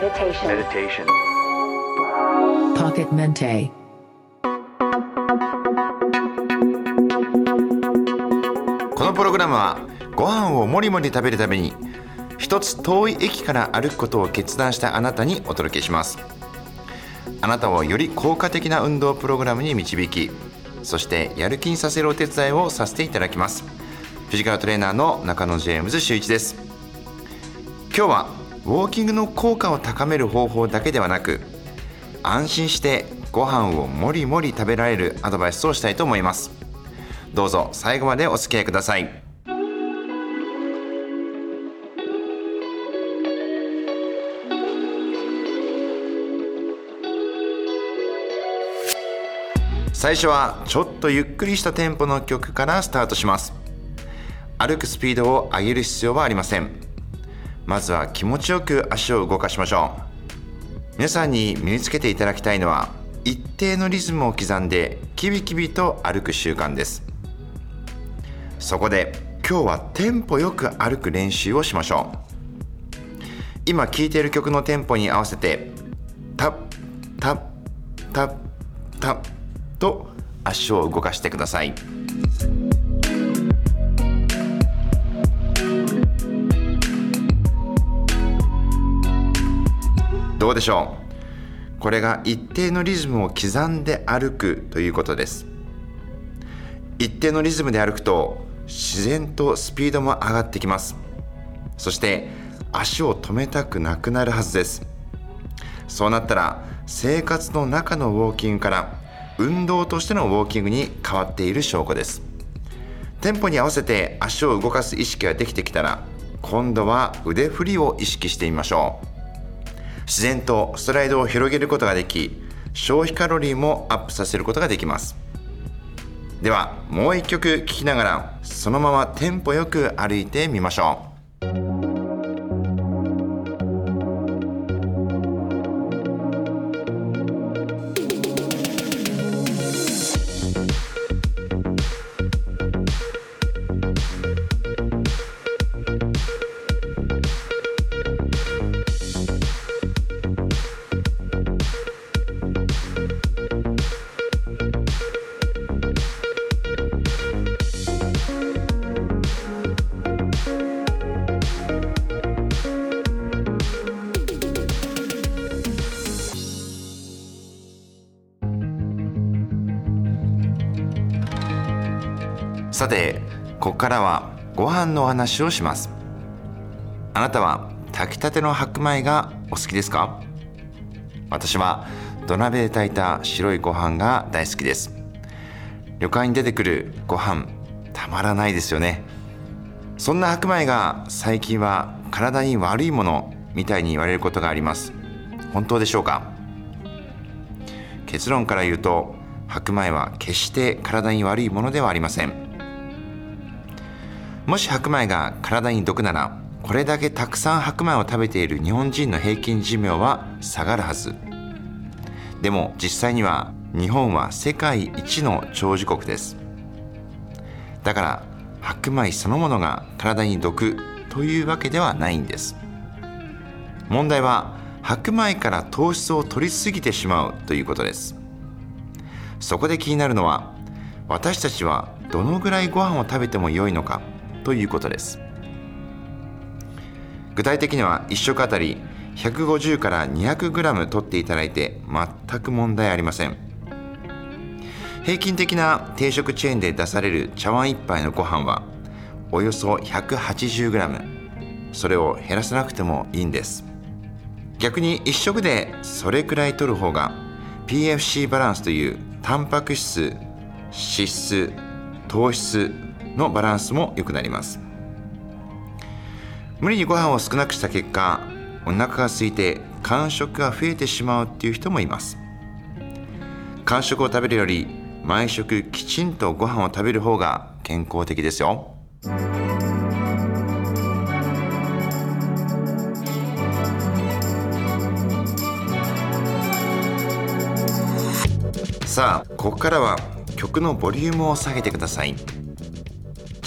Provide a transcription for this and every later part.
Meditation. Meditation. Pocket Mente. このプログラムはご飯をもりもり食べるために一つ遠い駅から歩くことを決断したあなたにお届けしますあなたをより効果的な運動プログラムに導きそしてやる気にさせるお手伝いをさせていただきますフィジカルトレーナーの中野ジェームズ修一です今日はウォーキングの効果を高める方法だけではなく安心してご飯をもりもり食べられるアドバイスをしたいと思います。どうぞ最後までお付き合いください。最初はちょっとゆっくりしたテンポの曲からスタートします。歩くスピードを上げる必要はありません。まずは気持ちよく足を動かしましょう。皆さんに身につけていただきたいのは一定のリズムを刻んでキビキビと歩く習慣です。そこで今日はテンポよく歩く練習をしましょう。今聴いている曲のテンポに合わせてタッタッタッタッと足を動かしてください。どうでしょう？これが一定のリズムを刻んで歩くということです。一定のリズムで歩くと自然とスピードも上がってきます。そして足を止めたくなくなるはずです。そうなったら生活の中のウォーキングから運動としてのウォーキングに変わっている証拠です。テンポに合わせて足を動かす意識ができてきたら今度は腕振りを意識してみましょう。自然とストライドを広げることができ消費カロリーもアップさせることができます。ではもう一曲聴きながらそのままテンポよく歩いてみましょう。さてここからはご飯のお話をします。あなたは炊きたての白米がお好きですか？私は土鍋で炊いた白いご飯が大好きです。旅館に出てくるご飯たまらないですよね。そんな白米が最近は体に悪いものみたいに言われることがあります。本当でしょうか？結論から言うと白米は決して体に悪いものではありません。もし白米が体に毒ならこれだけたくさん白米を食べている日本人の平均寿命は下がるはず。でも実際には日本は世界一の長寿国です。だから白米そのものが体に毒というわけではないんです。問題は白米から糖質を取りすぎてしまうということです。そこで気になるのは私たちはどのぐらいご飯を食べても良いのか。ということです。具体的には1食あたり150から 200g 取っていただいて全く問題ありません。平均的な定食チェーンで出される茶碗1杯のご飯はおよそ 180g それを減らさなくてもいいんです。逆に1食でそれくらい取る方が PFC バランスというタンパク質脂質糖質のバランスも良くなります。無理にご飯を少なくした結果お腹が空いて間食が増えてしまうっていう人もいます。間食を食べるより毎食きちんとご飯を食べる方が健康的ですよ。さあここからは曲のボリュームを下げてください。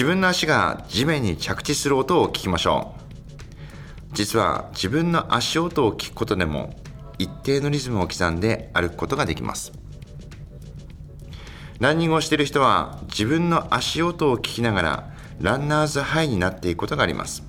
自分の足が地面に着地する音を聞きましょう。実は自分の足音を聞くことでも一定のリズムを刻んで歩くことができます。ランニングをしている人は自分の足音を聞きながらランナーズハイになっていくことがあります。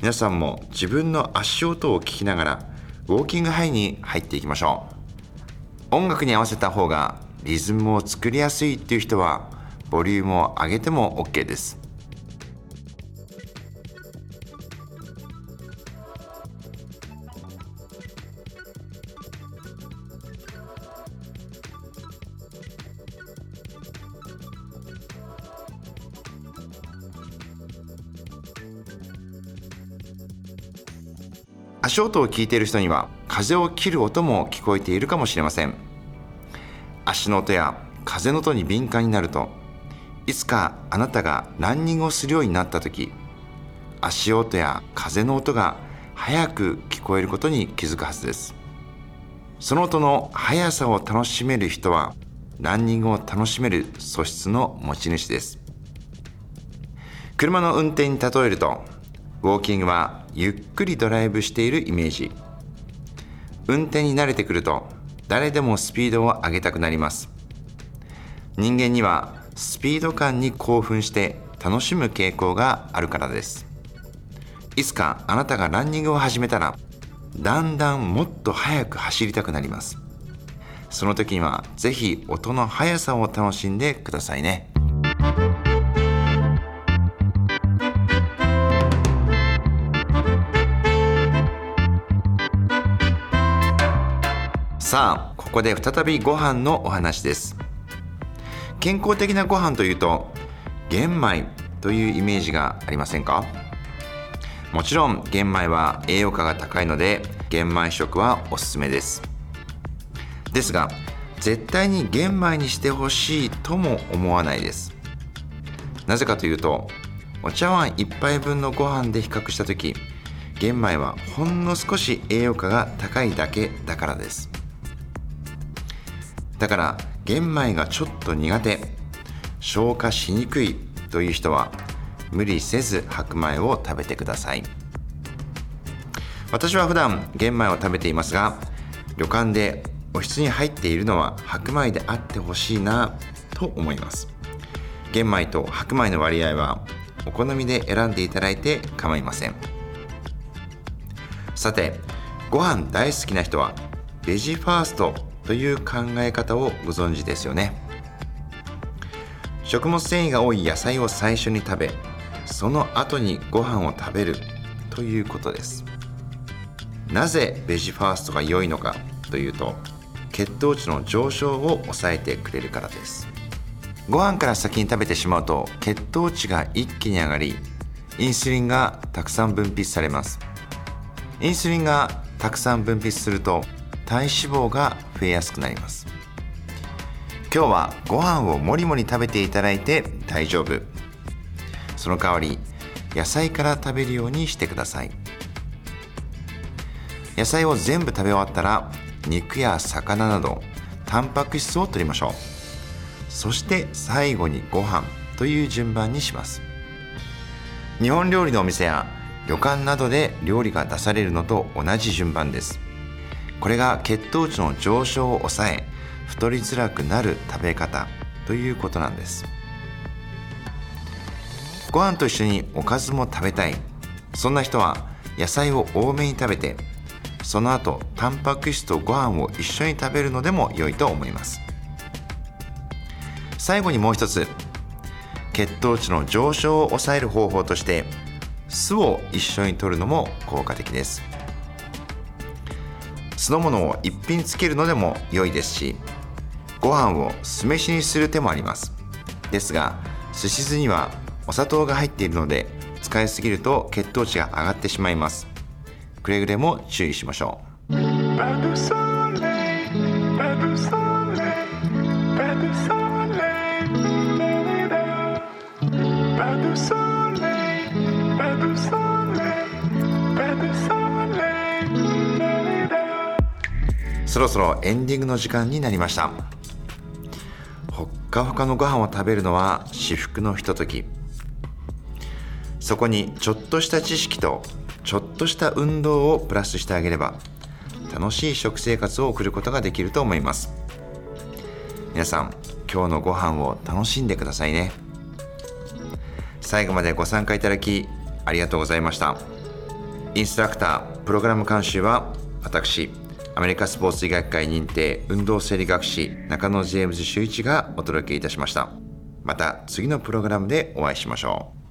皆さんも自分の足音を聞きながらウォーキングハイに入っていきましょう。音楽に合わせた方がリズムを作りやすいっていう人はボリュームを上げても OK です。足音を聞いている人には風を切る音も聞こえているかもしれません。足の音や風の音に敏感になるといつかあなたがランニングをするようになった時足音や風の音が早く聞こえることに気づくはずです。その音の速さを楽しめる人はランニングを楽しめる素質の持ち主です。車の運転に例えるとウォーキングはゆっくりドライブしているイメージ。運転に慣れてくると誰でもスピードを上げたくなります。人間にはスピード感に興奮して楽しむ傾向があるからです。いつかあなたがランニングを始めたらだんだんもっと速く走りたくなります。その時にはぜひ音の速さを楽しんでくださいね。さあここで再びご飯のお話です。健康的なご飯というと玄米というイメージがありませんか？もちろん玄米は栄養価が高いので玄米食はおすすめです。ですが絶対に玄米にしてほしいとも思わないです。なぜかというとお茶碗1杯分のご飯で比較した時玄米はほんの少し栄養価が高いだけだからです。だから玄米がちょっと苦手。消化しにくい。という人は無理せず白米を食べてください。私は普段玄米を食べていますが旅館でお室に入っているのは白米であってほしいなと思います。玄米と白米の割合はお好みで選んでいただいて構いません。さてご飯大好きな人はベジファーストという考え方をご存知ですよね。食物繊維が多い野菜を最初に食べその後にご飯を食べるということです。なぜベジファーストが良いのかというと血糖値の上昇を抑えてくれるからです。ご飯から先に食べてしまうと血糖値が一気に上がりインスリンがたくさん分泌されます。インスリンがたくさん分泌すると体脂肪が増えやすくなります。今日はご飯をもりもり食べていただいて大丈夫。その代わり野菜から食べるようにしてください。野菜を全部食べ終わったら肉や魚などタンパク質を取りましょう。そして最後にご飯という順番にします。日本料理のお店や旅館などで料理が出されるのと同じ順番です。これが血糖値の上昇を抑え太りづらくなる食べ方ということなんです。ご飯と一緒におかずも食べたい。そんな人は野菜を多めに食べてその後タンパク質とご飯を一緒に食べるのでも良いと思います。最後にもう一つ血糖値の上昇を抑える方法として酢を一緒に摂るのも効果的です。酢の物を一品つけるのでも良いですしご飯を酢飯にする手もあります。ですが寿司酢にはお砂糖が入っているので使いすぎると血糖値が上がってしまいます。くれぐれも注意しましょう。そろそろエンディングの時間になりました。ほっかほかのご飯を食べるのは至福のひととき。そこにちょっとした知識とちょっとした運動をプラスしてあげれば楽しい食生活を送ることができると思います。皆さん今日のご飯を楽しんでくださいね。最後までご参加いただきありがとうございました。インストラクタープログラム監修は私アメリカスポーツ医学会認定運動生理学士中野ジェームズ修一がお届けいたしました。また次のプログラムでお会いしましょう。